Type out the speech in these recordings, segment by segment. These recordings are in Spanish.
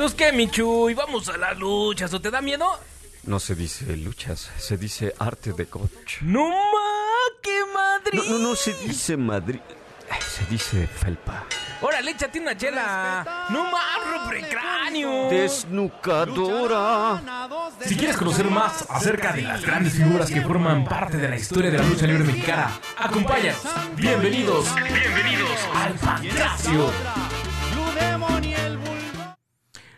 Entonces, ¿qué, Michuy? ¿Vamos a las luchas o te da miedo? No se dice luchas, se dice arte de coach. ¡No ma! ¡Qué Madrid! No, no, no se dice Madrid, se dice felpa. ¡Órale, échate una chela! ¡No más, cráneo! Desnucadora. Si quieres conocer más acerca de las grandes figuras que forman parte de la historia de la lucha libre mexicana, acompáñanos. Bienvenidos, bienvenidos al Pancracio.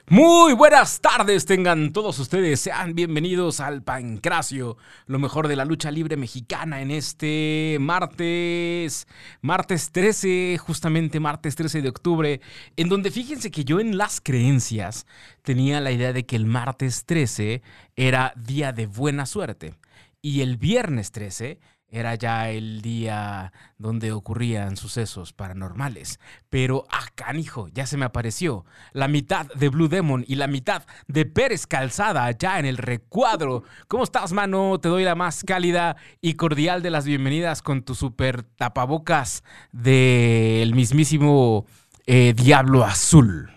Muy buenas tardes tengan todos ustedes, sean bienvenidos al Pancracio, lo mejor de la lucha libre mexicana en este martes, martes 13, justamente martes 13 de octubre, en donde fíjense que yo en las creencias tenía la idea de que el martes 13 era día de buena suerte y el viernes 13 era ya el día donde ocurrían sucesos paranormales. Pero, ah, canijo, ya se me apareció. La mitad de Blue Demon y la mitad de Pérez Calzada ya en el recuadro. ¿Cómo estás, mano? Te doy la más cálida y cordial de las bienvenidas con tu super tapabocas del mismísimo eh, Diablo Azul.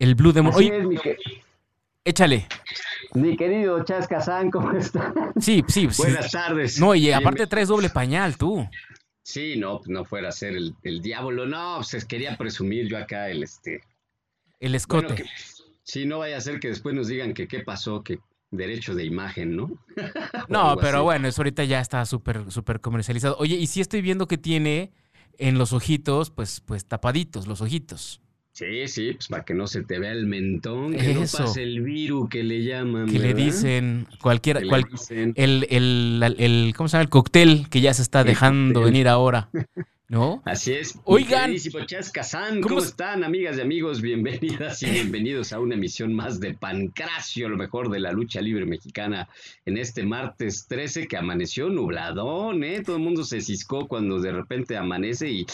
El Blue Demon. Así es, mi échale. Mi querido Chas Kazán, ¿cómo está? Sí, sí, sí. Buenas tardes. No, y aparte traes doble pañal, tú. Sí, no, no fuera a ser el, el diablo. No, pues quería presumir yo acá el este. El escote. Bueno, que- sí, no vaya a ser que después nos digan que qué pasó, que derecho de imagen, ¿no? No, pero así. bueno, eso ahorita ya está súper, súper comercializado. Oye, y sí estoy viendo que tiene en los ojitos, pues, pues tapaditos los ojitos. Sí, sí, pues para que no se te vea el mentón, que Eso. no pase el virus que le llaman. Que le dicen cualquiera, cual- dicen. el, el, el, ¿cómo se llama? El cóctel que ya se está dejando venir ahora, ¿no? Así es. Oigan. ¿Cómo ¿cómo, es- están, amigas y amigos? Bienvenidas y bienvenidos a una emisión más de Pancracio, lo mejor de la lucha libre mexicana, en este martes 13 que amaneció nubladón, ¿eh? Todo el mundo se ciscó cuando de repente amanece y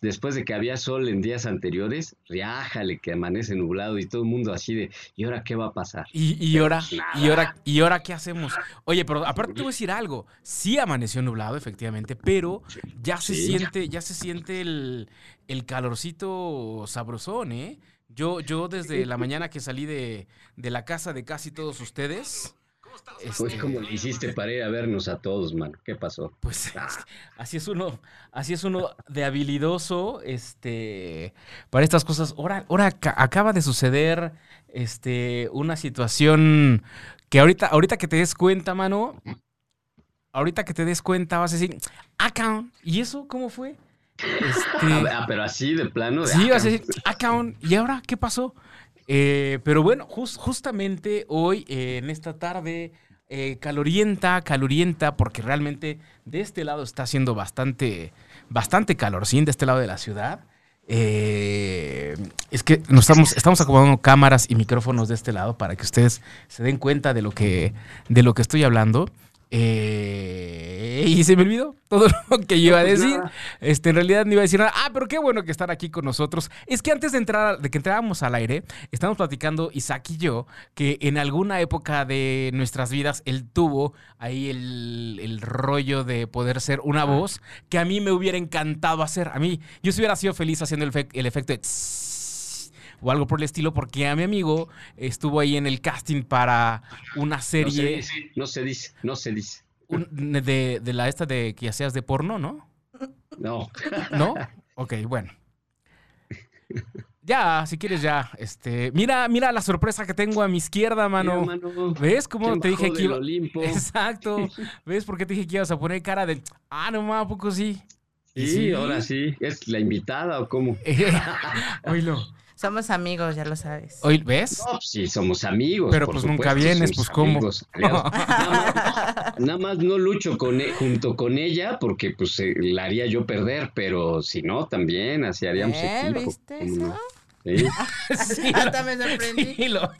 después de que había sol en días anteriores, riájale que amanece nublado y todo el mundo así de, ¿y ahora qué va a pasar? Y, y ahora, y ahora, y ahora, ¿qué hacemos? Oye, pero aparte te voy a decir algo. Sí amaneció nublado, efectivamente, pero ya se Sí. siente, ya se siente el, el calorcito sabrosón, ¿eh? Yo, yo desde la mañana que salí de, de la casa de casi todos ustedes. Pues este, como le hiciste para ir a vernos a todos, mano, ¿qué pasó? Pues así es uno, así es uno de habilidoso, este, para estas cosas. Ahora, ahora ca- acaba de suceder, este, una situación que ahorita, ahorita que te des cuenta, mano, ahorita que te des cuenta vas a decir, ah, cabrón, ¿y eso cómo fue? Este, Ah, pero así de plano. de, Sí, ah, vas a decir, ah, cabrón, ¿y ahora qué pasó? Eh, pero bueno, jus- justamente hoy, eh, en esta tarde, eh, calorienta, calorienta, porque realmente de este lado está haciendo bastante, bastante calorcín, de este lado de la ciudad. Eh, es que nos estamos, estamos acomodando cámaras y micrófonos de este lado para que ustedes se den cuenta de lo que, de lo que estoy hablando. Eh, y se me olvidó todo lo que yo iba a pues decir. Este, en realidad no iba a decir nada. Ah, pero qué bueno que están aquí con nosotros. Es que antes de entrar, de que entráramos al aire, estamos platicando Isaac y yo que en alguna época de nuestras vidas él tuvo ahí el, el rollo de poder ser una voz que a mí me hubiera encantado hacer. A mí, yo si hubiera sido feliz haciendo el, el efecto de tss o algo por el estilo, porque a mi amigo estuvo ahí en el casting para una No se serie dice, no se dice, no se dice. un- de, de la esta de que hacías de porno, ¿no? No. ¿No? Ok, bueno. Ya, si quieres ya, este, mira, mira la sorpresa que tengo a mi izquierda, mano. Mira, mano, ¿Ves cómo ¿quién te dije que iba? Exacto. ¿Ves por qué te dije que ibas a poner cara de, ah, no mames, ¿a poco sí? Sí, ahora sí. ¿Es la invitada o cómo? Oílo. Somos amigos, ya lo sabes. Oí- ¿Ves? No, sí, somos amigos. Pero, por pues, nunca vienes, somos pues, ¿cómo? Nada más, nada más no lucho con e- junto con ella porque pues eh, la haría yo perder, pero si no, también así haríamos ¿Eh? equipo. ¿Viste ¿cómo eso? no? Sí. Sí, Hasta lo- me sorprendí. sí, lo-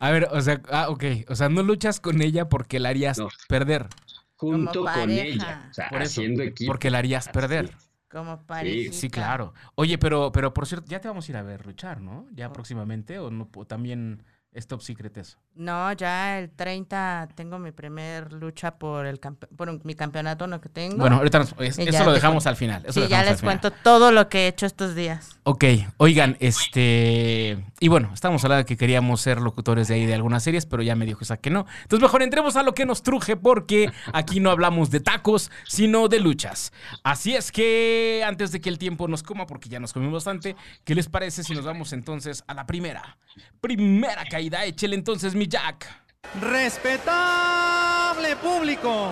A ver, o sea, ah, ok. O sea, no luchas con ella porque la harías No. perder. Junto con ella. O sea, Por eso, haciendo equipo. Porque la harías perder. Como parejita. Sí, claro. Oye, pero, pero por cierto, ya te vamos a ir a ver luchar, ¿no? Ya próximamente, o no, o también Es top secret eso. No, ya el 30 tengo mi primer lucha por el por mi campeonato no que tengo. Bueno, ahorita nos- es- eso lo dejamos cuento. al final. eso sí, lo ya les cuento todo lo que he hecho estos días. Ok, oigan, este. Y bueno, estamos hablando de que queríamos ser locutores de ahí de algunas series, pero ya me dijo esa que no. Entonces, mejor entremos a lo que nos truje, porque aquí no hablamos de tacos, sino de luchas. Así es que, antes de que el tiempo nos coma, porque ya nos comimos bastante, ¿qué les parece si nos vamos entonces a la primera? Primera caída, échele entonces mi Jack. Respetable público.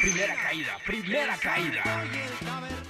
Primera caída, primera caída.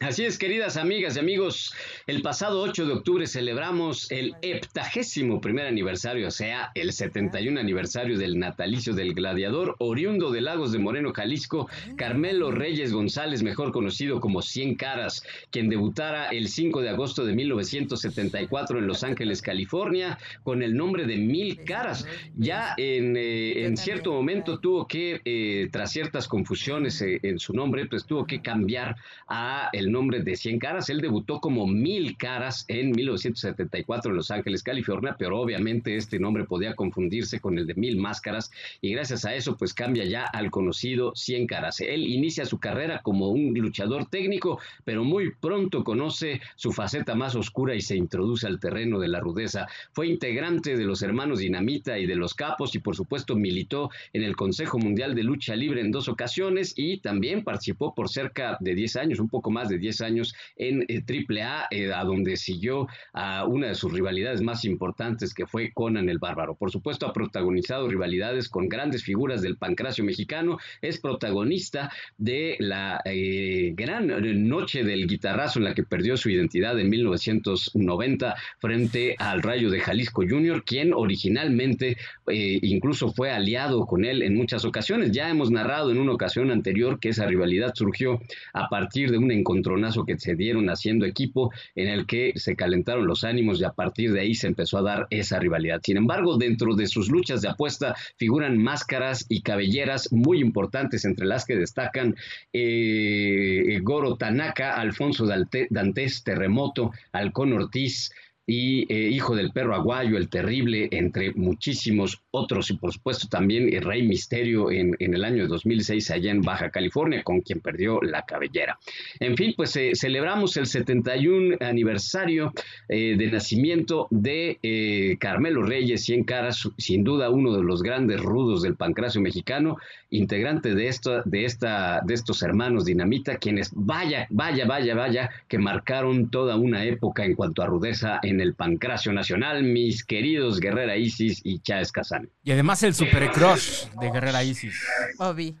Así es, queridas amigas y amigos, el pasado 8 de octubre celebramos el heptagésimo primer aniversario, o sea, el 71 aniversario del natalicio del gladiador oriundo de Lagos de Moreno, Jalisco, Carmelo Reyes González, mejor conocido como Cien Caras, quien debutara el 5 de agosto de 1974 en Los Ángeles, California, con el nombre de Mil Caras. Ya en, eh, en cierto momento tuvo que, eh, tras ciertas confusiones eh, en su nombre, pues tuvo que cambiar a el nombre de Cien Caras. Él debutó como Mil Caras en 1974 en Los Ángeles, California, pero obviamente este nombre podía confundirse con el de Mil Máscaras y gracias a eso pues cambia ya al conocido Cien Caras. Él inicia su carrera como un luchador técnico, pero muy pronto conoce su faceta más oscura y se introduce al terreno de la rudeza. Fue integrante de los hermanos Dinamita y de los Capos y por supuesto militó en el Consejo Mundial de Lucha Libre en dos ocasiones y también participó por cerca de 10 años, un poco más de 10 años en eh, AAA, eh, a donde siguió a una de sus rivalidades más importantes que fue Conan el Bárbaro. Por supuesto ha protagonizado rivalidades con grandes figuras del pancracio mexicano, es protagonista de la eh, gran noche del guitarrazo en la que perdió su identidad en 1990 frente al Rayo de Jalisco Jr., quien originalmente eh, incluso fue aliado con él en muchas ocasiones. Ya hemos narrado en una ocasión anterior que esa rivalidad surgió a partir de un encontronazo que se dieron haciendo equipo en el que se calentaron los ánimos y a partir de ahí se empezó a dar esa rivalidad. Sin embargo, dentro de sus luchas de apuesta figuran máscaras y cabelleras muy importantes, entre las que destacan eh, Goro Tanaka, Alfonso Dantes, Terremoto, Halcón Ortiz, y eh, Hijo del Perro Aguayo, El Terrible, entre muchísimos otros, y por supuesto también el Rey Misterio en, en el año 2006 allá en Baja California, con quien perdió la cabellera. En fin, pues eh, celebramos el 71 aniversario eh, de nacimiento de eh, Carmelo Reyes, Cien Caras, sin duda uno de los grandes rudos del pancracio mexicano, integrante de, esto, de, esta, de estos hermanos Dinamita, quienes vaya, vaya, vaya, vaya, que marcaron toda una época en cuanto a rudeza en el pancracio nacional, mis queridos Guerrera Isis y Chávez Kazán. Y además el super crush de Guerrera Isis. Obi.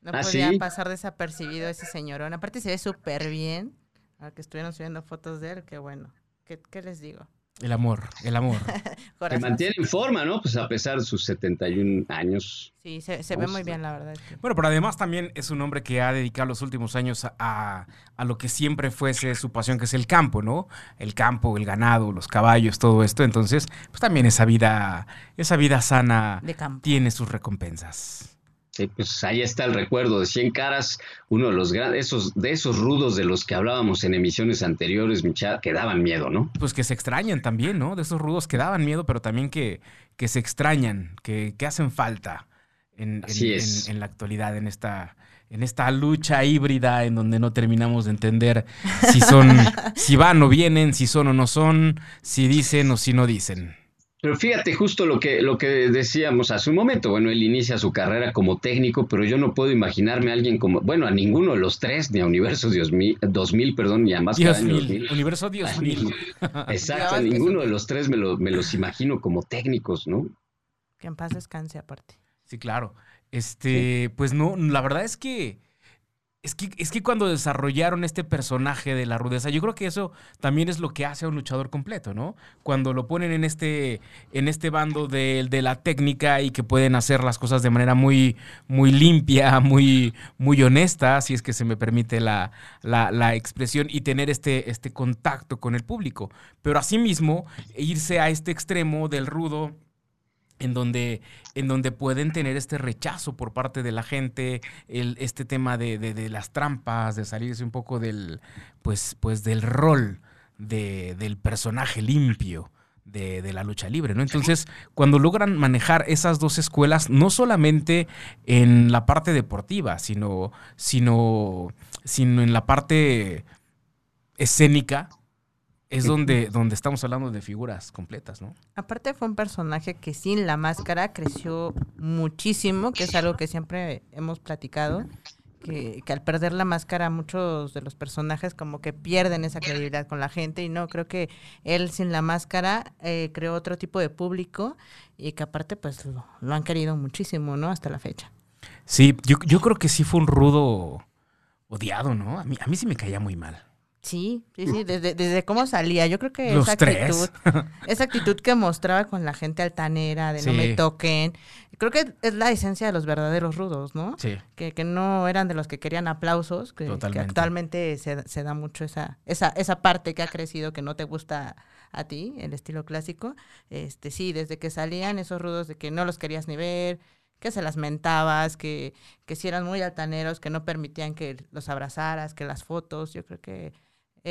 No ¿Ah, podía sí? pasar desapercibibido ese señorón. Aparte se ve súper bien. Ahora que estuvieron subiendo fotos de él, qué bueno. ¿Qué, qué les digo? El amor, el amor. Se mantiene en forma, ¿no? Pues a pesar de sus 71 años. Sí, se, se ve muy bien, la verdad. es que- Bueno, pero además también es un hombre que ha dedicado los últimos años a- a, a lo que siempre fuese su pasión, que es el campo, ¿no? El campo, el ganado, los caballos, todo esto. Entonces, pues también esa vida, esa vida sana De campo. tiene sus recompensas. Sí, pues ahí está el recuerdo de Cien Caras, uno de los grandes, esos, de esos rudos de los que hablábamos en emisiones anteriores, Micha, que daban miedo, ¿no? Pues que se extrañan también, ¿no? De esos rudos que daban miedo, pero también que, que se extrañan, que, que hacen falta en, en- en la actualidad, en esta, en esta lucha híbrida en donde no terminamos de entender si son, si van o vienen, si son o no son, si dicen o si no dicen. Pero fíjate justo lo que, lo que decíamos hace un momento. Bueno, él inicia su carrera como técnico, pero yo no puedo imaginarme a alguien como, bueno, a ninguno de los tres, ni a Universo 2000, 2000 perdón, ni a Máscara Dios Año mil, 2000. universo Dios mil. Exacto, a Dios, ninguno de los tres me, lo- me los imagino como técnicos, ¿no? Que en paz descanse aparte. Sí, claro. Este, pues no, la verdad es que es que es que cuando desarrollaron este personaje de la rudeza, yo creo que eso también es lo que hace a un luchador completo, ¿no? Cuando lo ponen en este en este bando de, de la técnica y que pueden hacer las cosas de manera muy muy limpia, muy muy honesta, si es que se me permite la, la, expresión y tener este este contacto con el público, pero asimismo irse a este extremo del rudo en donde, en donde pueden tener este rechazo por parte de la gente, el, este tema de, de- de las trampas, de salirse un poco del, pues, pues del rol de- del personaje limpio de, de la lucha libre, ¿no? Entonces, cuando logran manejar esas dos escuelas, no solamente en la parte deportiva, sino, sino, sino en la parte escénica, es donde, donde estamos hablando de figuras completas, ¿no? Aparte fue un personaje que sin la máscara creció muchísimo, que es algo que siempre hemos platicado, que, que al perder la máscara muchos de los personajes como que pierden esa credibilidad con la gente y no, creo que él sin la máscara eh, creó otro tipo de público y que aparte pues lo, lo han querido muchísimo, ¿no? Hasta la fecha. Sí, yo, yo creo que sí fue un rudo odiado, ¿no? A mí, a mí sí me caía muy mal. Sí, sí, sí, desde, desde cómo salía. Yo creo que Los esa tres. actitud, esa actitud que mostraba con la gente altanera, de no me toquen, creo que es la esencia de los verdaderos rudos, ¿no? Sí. Que, que no eran de los que querían aplausos, que, que actualmente se, se da mucho esa, esa, esa parte que ha crecido que no te gusta a ti, el estilo clásico. Este, sí, desde que salían esos rudos de que no los querías ni ver, que se las mentabas, que, que si eran muy altaneros, que no permitían que los abrazaras, que las fotos, yo creo que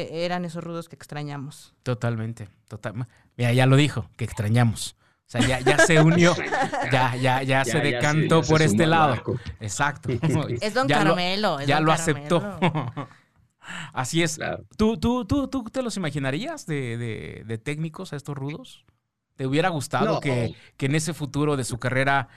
eh, eran esos rudos que extrañamos. Totalmente. Total. Mira, ya lo dijo, que extrañamos. O sea, ya, ya se unió, ya, ya, ya, se decantó ya se por sumó este lado. barco. Exacto. Es Don Ya lo- Carmelo. es ya Don lo aceptó. Así es. Claro. ¿Tú, tú, tú, ¿Tú te los imaginarías de, de- de técnicos a estos rudos? ¿Te hubiera gustado No. que, que en ese futuro de su carrera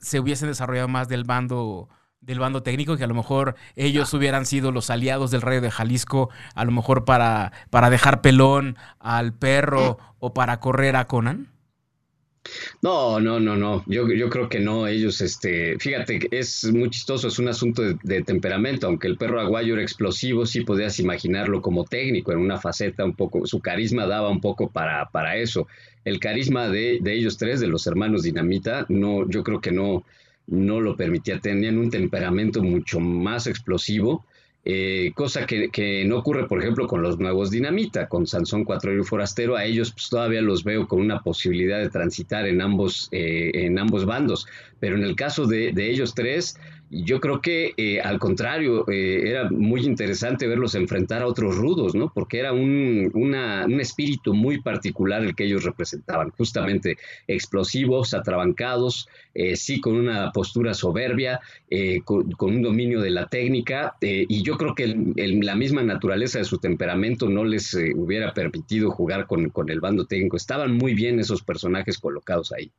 se hubiesen desarrollado más del bando del bando técnico, que a lo mejor ellos hubieran sido los aliados del Rayo de Jalisco, a lo mejor para, para dejar pelón al perro o para correr a Conan? No, no, no, no. Yo, yo creo que no. Ellos, este, fíjate, es muy chistoso, es un asunto de, de temperamento. Aunque el perro aguayo era explosivo, sí podías imaginarlo como técnico en una faceta un poco. Su carisma daba un poco para, para eso. El carisma de, de ellos tres, de los hermanos Dinamita, no, yo creo que no, no lo permitía. Tenían un temperamento mucho más explosivo. eh, cosa que, no ocurre, por ejemplo, con los nuevos Dinamita, con Sansón Cuatro y Forastero, a ellos pues, todavía los veo con una posibilidad de transitar en ambos, eh, en ambos bandos, pero en el caso de, de ellos tres, yo creo que eh, al contrario, eh, era muy interesante verlos enfrentar a otros rudos, ¿no? Porque era un, una- un espíritu muy particular el que ellos representaban, justamente explosivos, atrabancados, eh, sí con una postura soberbia, con, un dominio de la técnica, y yo creo que la misma naturaleza de su temperamento no les hubiera permitido jugar con, con el bando técnico. Estaban muy bien esos personajes colocados ahí.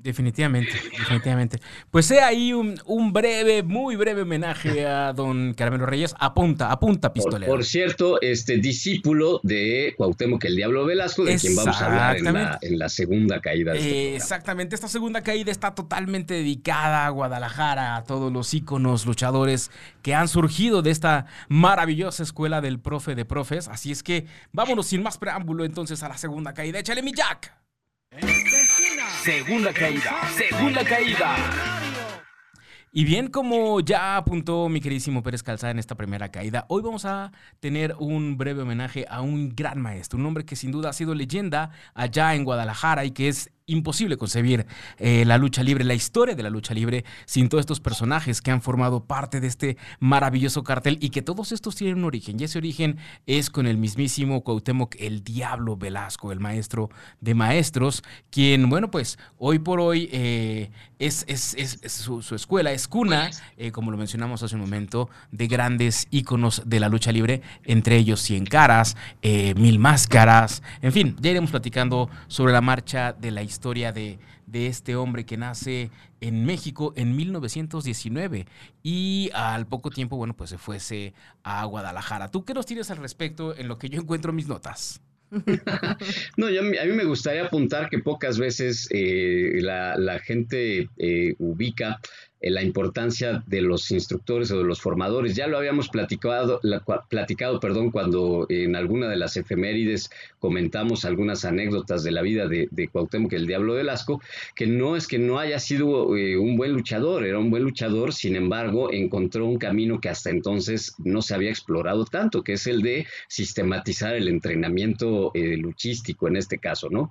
Definitivamente, definitivamente. Pues he ahí un, un breve, muy breve homenaje a don Caramelo Reyes. Apunta, apunta, pistolero. por cierto, este discípulo de Cuauhtémoc el Diablo Velasco, de quien vamos a hablar en la, Exactamente. en la segunda caída de este exactamente, esta segunda caída está totalmente dedicada a Guadalajara, a todos los íconos luchadores que han surgido de esta maravillosa escuela del profe de profes. Así es que vámonos sin más preámbulo entonces a la segunda caída. Échale mi Jack. Segunda caída, segunda caída. Y bien, como ya apuntó mi queridísimo Pérez Calzada en esta primera caída, hoy vamos a tener un breve homenaje a un gran maestro, un hombre que sin duda ha sido leyenda allá en Guadalajara y que es imposible concebir eh, la lucha libre, la historia de la lucha libre, sin todos estos personajes que han formado parte de este maravilloso cartel y que todos estos tienen un origen. Y ese origen es con el mismísimo Cuauhtémoc, el Diablo Velasco, el maestro de maestros, quien, bueno, pues hoy por hoy eh, es, es- es- es su, su escuela, es cuna, eh, como lo mencionamos hace un momento, de grandes íconos de la lucha libre, entre ellos Cien Caras, Mil Máscaras, en fin, ya iremos platicando sobre la marcha de la historia de, de este hombre que nace en México en 1919 y al poco tiempo, bueno, pues se fuese a Guadalajara. ¿Tú qué nos tienes al respecto en lo que yo encuentro mis notas? No, a mí me gustaría apuntar que pocas veces eh, la, la gente eh, ubica la importancia de los instructores o de los formadores. Ya lo habíamos platicado, platicado perdón, cuando en alguna de las efemérides comentamos algunas anécdotas de la vida de, de Cuauhtémoc el Diablo Velasco, que no es que no haya sido eh, un buen luchador, era un buen luchador, sin embargo, encontró un camino que hasta entonces no se había explorado tanto, que es el de sistematizar el entrenamiento eh, luchístico en este caso, ¿no?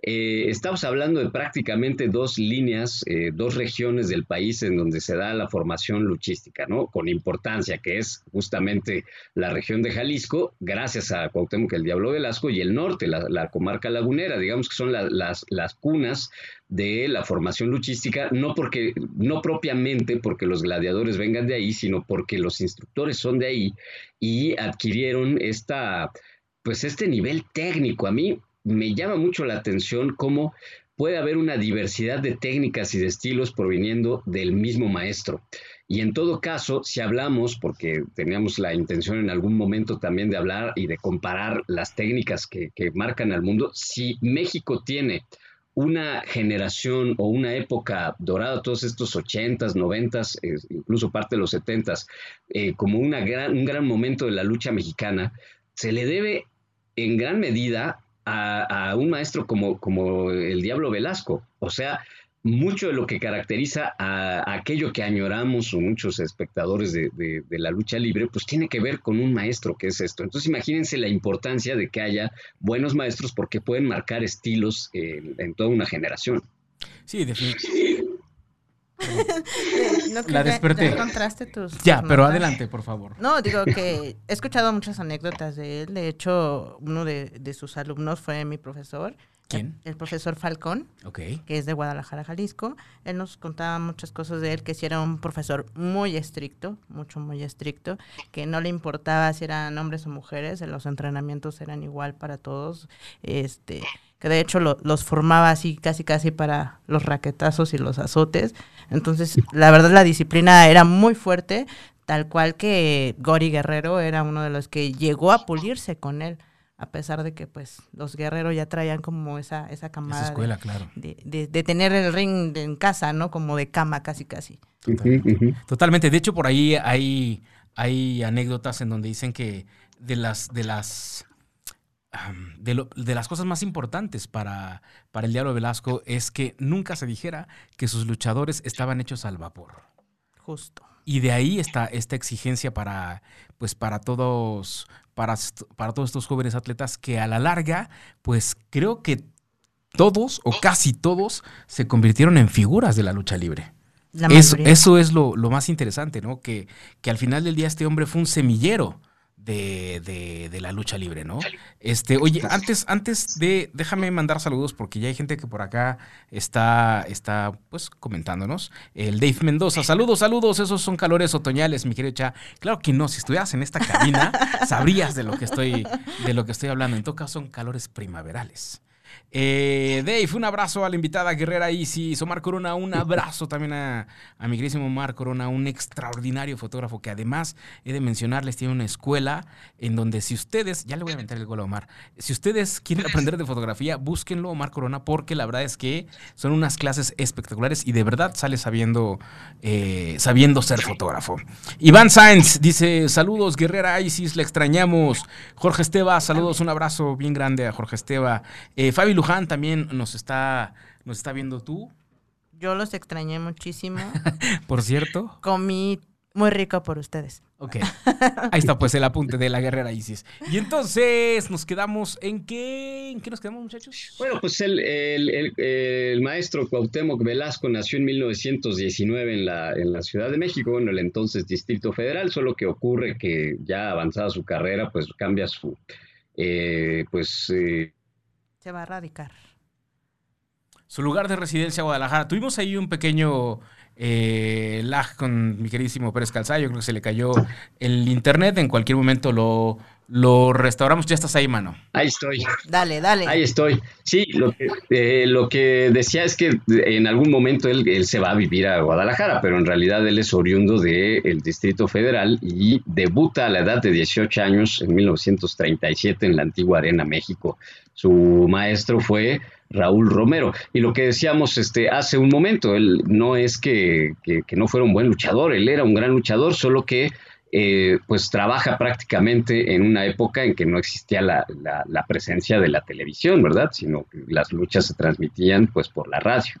Eh, estamos hablando de prácticamente dos líneas, eh, dos regiones del país en donde se da la formación luchística, ¿no? Con importancia, que es justamente la región de Jalisco, gracias a Cuauhtémoc el Diablo Velasco, y el norte, la, comarca lagunera, digamos que son las, las cunas de la formación luchística, no porque, no propiamente porque los gladiadores vengan de ahí, sino porque los instructores son de ahí y adquirieron esta, pues este nivel técnico. A mí me llama mucho la atención cómo puede haber una diversidad de técnicas y de estilos proviniendo del mismo maestro. Y en todo caso, si hablamos, porque teníamos la intención en algún momento también de hablar y de comparar las técnicas que, marcan al mundo, si México tiene una generación o una época dorada, todos estos ochentas, noventas, incluso parte de los setentas, eh, como una gran, un gran momento de la lucha mexicana, se le debe en gran medida a, un maestro como, como el Diablo Velasco. O sea, mucho de lo que caracteriza a, aquello que añoramos o muchos espectadores de, la lucha libre, pues tiene que ver con un maestro que es esto. Entonces imagínense la importancia de que haya buenos maestros porque pueden marcar estilos en toda una generación. Sí, definitivamente. no, la desperté. tus ya, pero adelante, por favor. No, digo que he escuchado muchas anécdotas de él. De hecho, uno de, sus alumnos fue mi profesor. ¿Quién? El, profesor Falcón, que es de Guadalajara, Jalisco. Él nos contaba muchas cosas de él, que si era un profesor muy estricto, mucho, muy estricto, que no le importaba si eran hombres o mujeres, los entrenamientos eran igual para todos. Este que de hecho los formaba así casi casi para los raquetazos y los azotes. Entonces, la verdad la disciplina era muy fuerte, tal cual que Gori Guerrero era uno de los que llegó a pulirse con él, a pesar de que pues los guerreros ya traían como esa, esa camada escuela, de, claro. de, tener el ring en casa, ¿no? Como de cama casi casi. Totalmente. Totalmente. De hecho, por ahí hay, hay anécdotas en donde dicen que de las, de las de, las cosas más importantes para, para el Diablo Velasco es que nunca se dijera que sus luchadores estaban hechos al vapor. Justo. Y de ahí está esta exigencia para, pues para todos, para, para todos estos jóvenes atletas que a la larga, pues creo que todos o casi todos se convirtieron en figuras de la lucha libre. Eso, eso, es lo, lo, más interesante, ¿no? Que, que al final del día este hombre fue un semillero de, de, la lucha libre, ¿no? Este, oye, antes, antes de, déjame mandar saludos porque ya hay gente que por acá está, está pues comentándonos. El Dave Mendoza, saludos, saludos, esos son calores otoñales, mi querido Cha. Claro que no, si estuvieras en esta cabina, sabrías de lo que estoy, de lo que estoy hablando. En todo caso, son calores primaverales. Eh, Dave, un abrazo a la invitada guerrera Isis. Omar Corona, un abrazo también a, mi querísimo Omar Corona, un extraordinario fotógrafo que además he de mencionarles, tiene una escuela en donde si ustedes, ya le voy a aventar el gol a Omar, si ustedes quieren aprender de fotografía, búsquenlo Omar Corona porque la verdad es que son unas clases espectaculares y de verdad sale sabiendo, eh, sabiendo ser fotógrafo. Iván Sáenz dice, saludos guerrera Isis, le extrañamos. Jorge Esteba, saludos, un abrazo bien grande a Jorge Esteba. Eh, Fabi Luján también nos está, nos está viendo tú. Yo los extrañé muchísimo. por cierto. Comí muy rico por ustedes. Ok. Ahí está pues el apunte de la guerrera Isis. Y entonces nos quedamos en qué, en qué nos quedamos muchachos. Bueno, pues el, el, maestro Cuauhtémoc Velasco nació en 1919 en la, en la Ciudad de México, en el entonces Distrito Federal, solo que ocurre que ya avanzada su carrera, pues cambia su, eh, pues... Eh, se va a radicar. Su lugar de residencia, Guadalajara. Tuvimos ahí un pequeño eh, lag con mi queridísimo Pérez Calzayo. Creo que se le cayó el internet. En cualquier momento lo, lo restauramos. Ya estás ahí, mano. Ahí estoy. Dale, dale. Ahí estoy. Sí, lo que, eh, lo que decía es que en algún momento él, él, se va a vivir a Guadalajara, pero en realidad él es oriundo del Distrito Federal y debuta a la edad de 18 años en 1937 en la antigua Arena México. Su maestro fue Raúl Romero. Y lo que decíamos este, hace un momento, él no es que, que, que no fuera un buen luchador, él era un gran luchador, solo que eh, pues trabaja prácticamente en una época en que no existía la, presencia de la televisión, ¿verdad? Sino que las luchas se transmitían pues por la radio.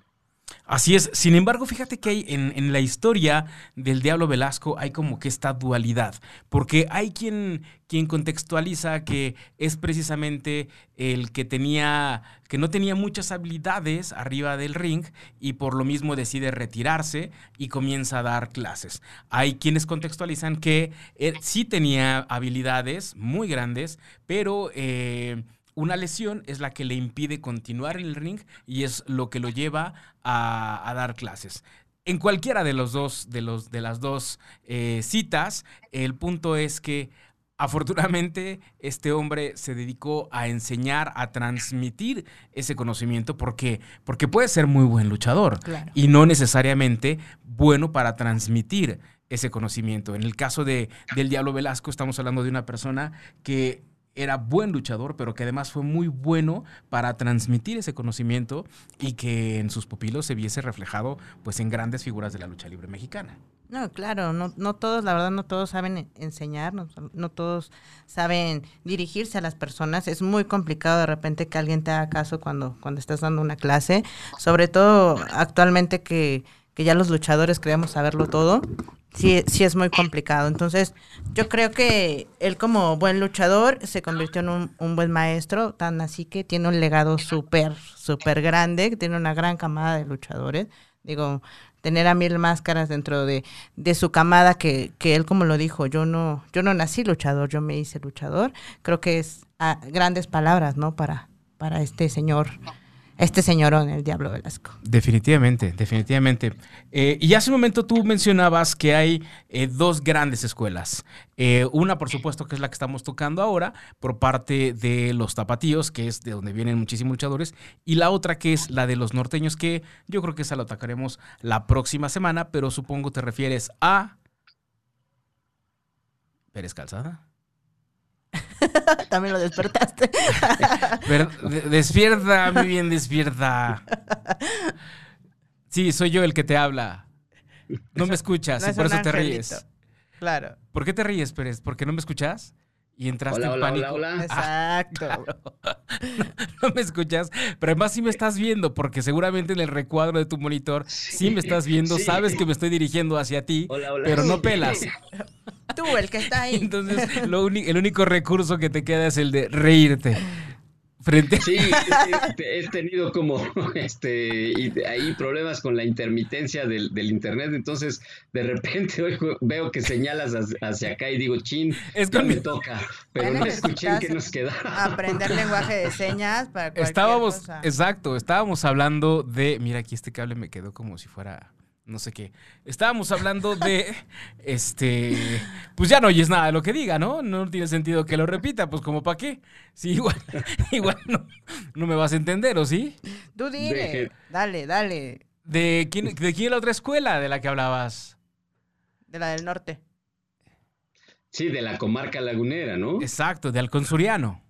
Así es. Sin embargo, fíjate que hay en, en, la historia del Diablo Velasco hay como que esta dualidad. Porque hay quien, quien contextualiza que es precisamente el que tenía. que no tenía muchas habilidades arriba del ring y por lo mismo decide retirarse y comienza a dar clases. Hay quienes contextualizan que él sí tenía habilidades muy grandes, pero. Eh, una lesión es la que le impide continuar en el ring y es lo que lo lleva a, dar clases. En cualquiera de los dos, de los, de las dos eh, citas, el punto es que afortunadamente este hombre se dedicó a enseñar, a transmitir ese conocimiento porque, porque puede ser muy buen luchador y no necesariamente bueno para transmitir ese conocimiento. En el caso de, del Diablo Velasco estamos hablando de una persona que era buen luchador, pero que además fue muy bueno para transmitir ese conocimiento y que en sus pupilos se viese reflejado pues en grandes figuras de la lucha libre mexicana. No, claro, no, no todos, la verdad, no todos saben enseñar, no, no, todos saben dirigirse a las personas. Es muy complicado de repente que alguien te haga caso cuando, cuando estás dando una clase, sobre todo actualmente que, que ya los luchadores creemos saberlo todo sí, sí es muy complicado. Entonces, yo creo que él como buen luchador se convirtió en un, buen maestro, tan así que tiene un legado súper, súper grande, tiene una gran camada de luchadores. Digo, tener a mil máscaras dentro de, su camada que, que, él como lo dijo, yo no, yo no nací luchador, yo me hice luchador. Creo que es ah, grandes palabras, ¿no? Para, para este señor este señorón, el Diablo Velasco. Definitivamente, definitivamente. Eh, y hace un momento tú mencionabas que hay eh, dos grandes escuelas. Eh, una, por supuesto, que es la que estamos tocando ahora, por parte de los tapatíos, que es de donde vienen muchísimos luchadores, y la otra que es la de los norteños, que yo creo que esa la atacaremos la próxima semana, pero supongo te refieres a... Pérez Calzada. También lo despertaste. despierta, muy bien, despierta. Sí, soy yo el que te habla. No me escuchas y por eso te ríes. Claro. ¿Por qué te ríes, Pérez? ¿Porque no me escuchas? Y entraste en pánico. Exacto. no, me escuchas, pero además sí me estás viendo, porque seguramente en el recuadro de tu monitor sí, me estás viendo, sabes que me estoy dirigiendo hacia ti, pero no pelas. Tú, el que está ahí. Entonces, el único recurso que te queda es el de reírte. Frente. Sí, he tenido como este ahí problemas con la intermitencia del, internet, entonces de repente veo que señalas hacia acá y digo, chin, es que me toca, pero no escuché en qué nos queda. Aprender lenguaje de señas para Estábamos, exacto, estábamos hablando de, mira aquí este cable me quedó como si fuera no sé qué. Estábamos hablando de, este, pues ya no oyes nada de lo que diga, ¿no? No tiene sentido que lo repita, pues como para qué. Sí, igual, igual no, me vas a entender, ¿o sí? Tú dile, dale, dale. ¿De quién, ¿De quién es la otra escuela de la que hablabas? De la del norte. Sí, de la comarca lagunera, ¿no? Exacto, de Alconsuriano.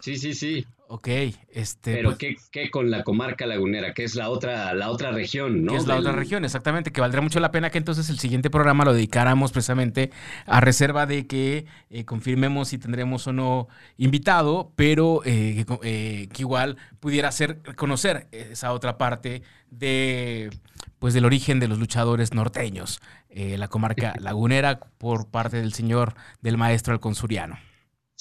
Sí, sí, sí. Ok, este. Pero pues ¿qué, con la comarca lagunera? Que es la otra, la otra región, ¿no? es la otra región, exactamente. Que valdría mucho la pena que entonces el siguiente programa lo dedicáramos precisamente a reserva de que eh, confirmemos si tendremos o no invitado, pero eh, eh, que, igual pudiera ser conocer esa otra parte de pues del origen de los luchadores norteños, la comarca lagunera por parte del señor del maestro Alconsuriano.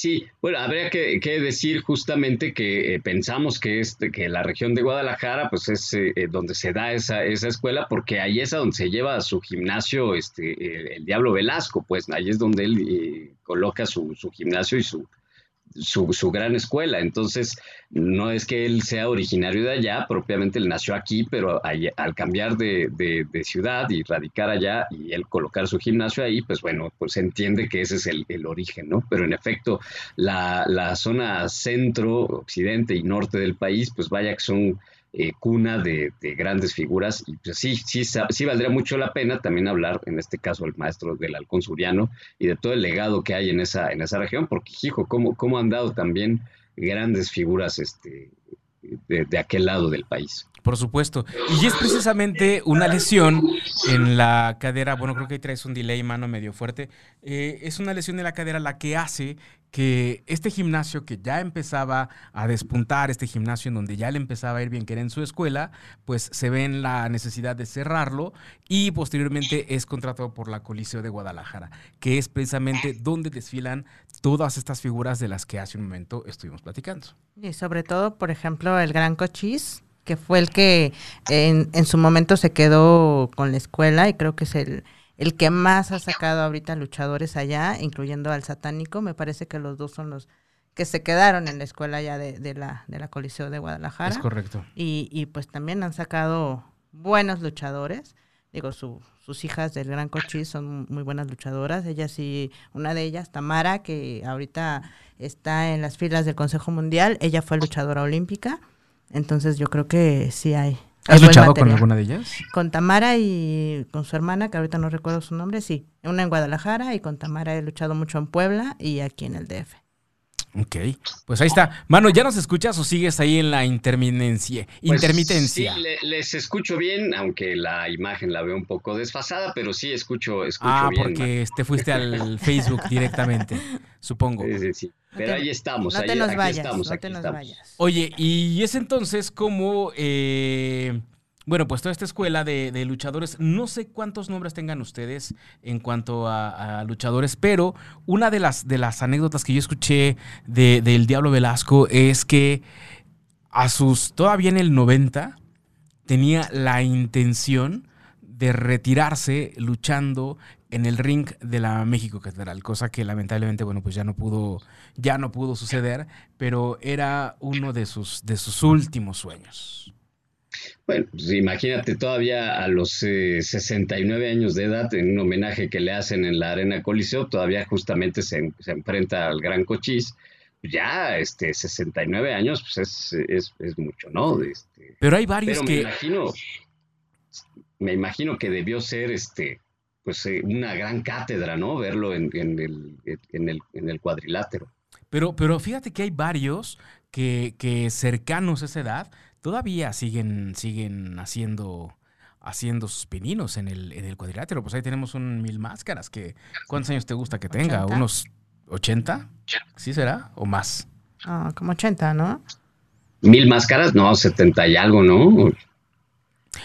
Sí, bueno, habría que, decir justamente que eh, pensamos que, este, que la región de Guadalajara pues es eh, eh, donde se da esa, esa escuela porque ahí es a donde se lleva su gimnasio este, el, Diablo Velasco, pues ahí es donde él coloca su, su, gimnasio y su, su, su, gran escuela. Entonces, no es que él sea originario de allá, propiamente él nació aquí, pero al cambiar de, de, ciudad y radicar allá y él colocar su gimnasio ahí, pues bueno, pues se entiende que ese es el, el origen, ¿no? Pero en efecto, la, la zona centro, occidente y norte del país, pues vaya que son eh, cuna de, grandes figuras y pues sí, sí, sí valdría mucho la pena también hablar, en este caso, el maestro del halcón suriano y de todo el legado que hay en esa, en esa región, porque, hijo, cómo, cómo han dado también grandes figuras este, de, aquel lado del país. Por supuesto. Y es precisamente una lesión en la cadera, bueno, creo que ahí traes un delay mano medio fuerte. Eh, es una lesión en la cadera la que hace que este gimnasio que ya empezaba a despuntar, este gimnasio en donde ya le empezaba a ir bien que era en su escuela, pues se ve en la necesidad de cerrarlo y posteriormente es contratado por la Coliseo de Guadalajara, que es precisamente donde desfilan todas estas figuras de las que hace un momento estuvimos platicando. Y sobre todo, por ejemplo, el Gran Cochís, que fue el que en, en su momento se quedó con la escuela y creo que es el, el que más ha sacado ahorita luchadores allá, incluyendo al satánico. Me parece que los dos son los que se quedaron en la escuela ya de, de la, de la Coliseo de Guadalajara. Es correcto. Y, y pues también han sacado buenos luchadores. Digo, su, sus hijas del Gran Cochís son muy buenas luchadoras. Ellas sí, una de ellas, Tamara, que ahorita está en las filas del Consejo Mundial, ella fue luchadora olímpica. Entonces yo creo que sí hay. ¿Has luchado con alguna de ellas? Con Tamara y con su hermana, que ahorita no recuerdo su nombre, sí. Una en Guadalajara y con Tamara he luchado mucho en Puebla y aquí en el DF. Ok, pues ahí está. Mano, ¿ya nos escuchas o sigues ahí en la intermitencia? Pues, intermitencia. sí, le- les escucho bien, aunque la imagen la veo un poco desfasada, pero sí escucho, escucho ah, bien. porque te fuiste al Facebook directamente, supongo. Sí, sí, sí. Pero te- ahí estamos, no te ahí- nos aquí vayas, estamos, no aquí te nos estamos. vayas. Oye, y es entonces como, eh, bueno, pues toda esta escuela de, de luchadores, no sé cuántos nombres tengan ustedes en cuanto a, a luchadores, pero una de las, de las anécdotas que yo escuché de- del Diablo Velasco es que a sus, todavía en el 90, tenía la intención de retirarse luchando en el ring de la México Catedral, cosa que lamentablemente, bueno, pues ya no pudo, ya no pudo suceder, pero era uno de sus, de sus últimos sueños. Bueno, pues imagínate todavía a los eh, 69 años de edad, en un homenaje que le hacen en la Arena Coliseo, todavía justamente se, se enfrenta al Gran Cochís. Ya, este, 69 años, pues es, es, es mucho, ¿no? Este, Pero hay varios pero me que, imagino, me imagino que debió ser, este, pues eh, una gran cátedra, ¿no? Verlo en, en el, en, el, en el cuadrilátero. pero, pero fíjate que hay varios que, que cercanos a esa edad todavía siguen, siguen haciendo, haciendo sus pininos en el, en el cuadrilátero. Pues ahí tenemos un mil máscaras que, ¿cuántos años te gusta que tenga? 80. ¿Unos 80? ¿Sí será? ¿O más? Ah, como 80, ¿no? Mil máscaras, no, 70 y algo, ¿no?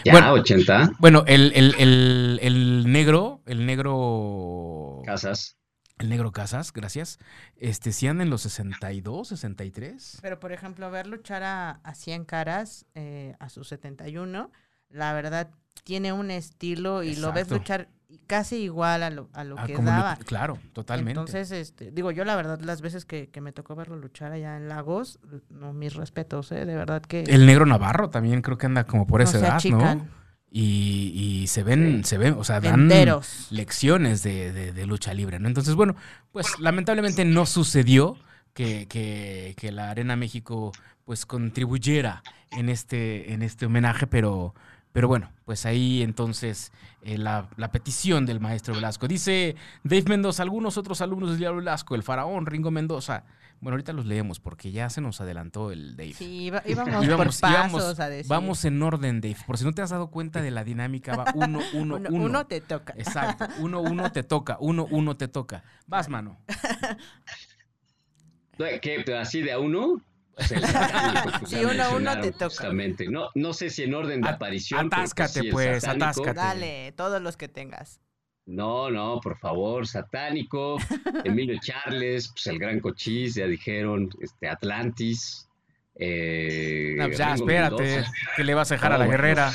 Ya, Bueno. 80 Bueno, el, el, el, el negro, el negro. casas. El negro Casas, gracias. Este, si anda en los 62, 63. Pero, por ejemplo, ver luchar a, a 100 caras eh, a sus 71, la verdad tiene un estilo y lo ves luchar casi igual a lo, a lo Ah, que daba. claro, totalmente. Entonces, este, digo, yo la verdad, las veces que, que me tocó verlo luchar allá en Lagos, no, mis respetos, ¿eh? De verdad que el negro Navarro también creo que anda como por esa edad, achican. ¿no? Y, y se ven, se ven, o sea, dan Enteros. lecciones de, de- de lucha libre, ¿no? Entonces, bueno, pues lamentablemente no sucedió que, que- que la Arena México pues contribuyera en este, en este homenaje, pero, pero bueno, pues ahí entonces eh, la, la petición del maestro Velasco. Dice Dave Mendoza, algunos otros alumnos del Diablo Velasco, el faraón, Ringo Mendoza. Bueno, ahorita los leemos porque ya se nos adelantó el Dave. Sí, iba- íbamos, Íbamos- por íbamos- pasos a decir. Vamos en orden, Dave. Por si no te has dado cuenta de la dinámica, va uno, uno, uno, uno. uno te toca. Exacto. Uno, uno te toca. Uno, uno te toca. Vas, mano. ¿Qué? ¿Pero así de a uno? Pues pues, Sí, uno a uno mencionaron te toca. justamente. No, no sé si en orden de aparición. pero atáscate, sí pues, satánico. atáscate. Dale, todos los que tengas. No, no, por favor, satánico, Emilio Charles, pues el gran cochís, ya dijeron, este Atlantis. Eh, No, pues ya, Ringo espérate. Mendoza. Que le vas a dejar a la guerrera.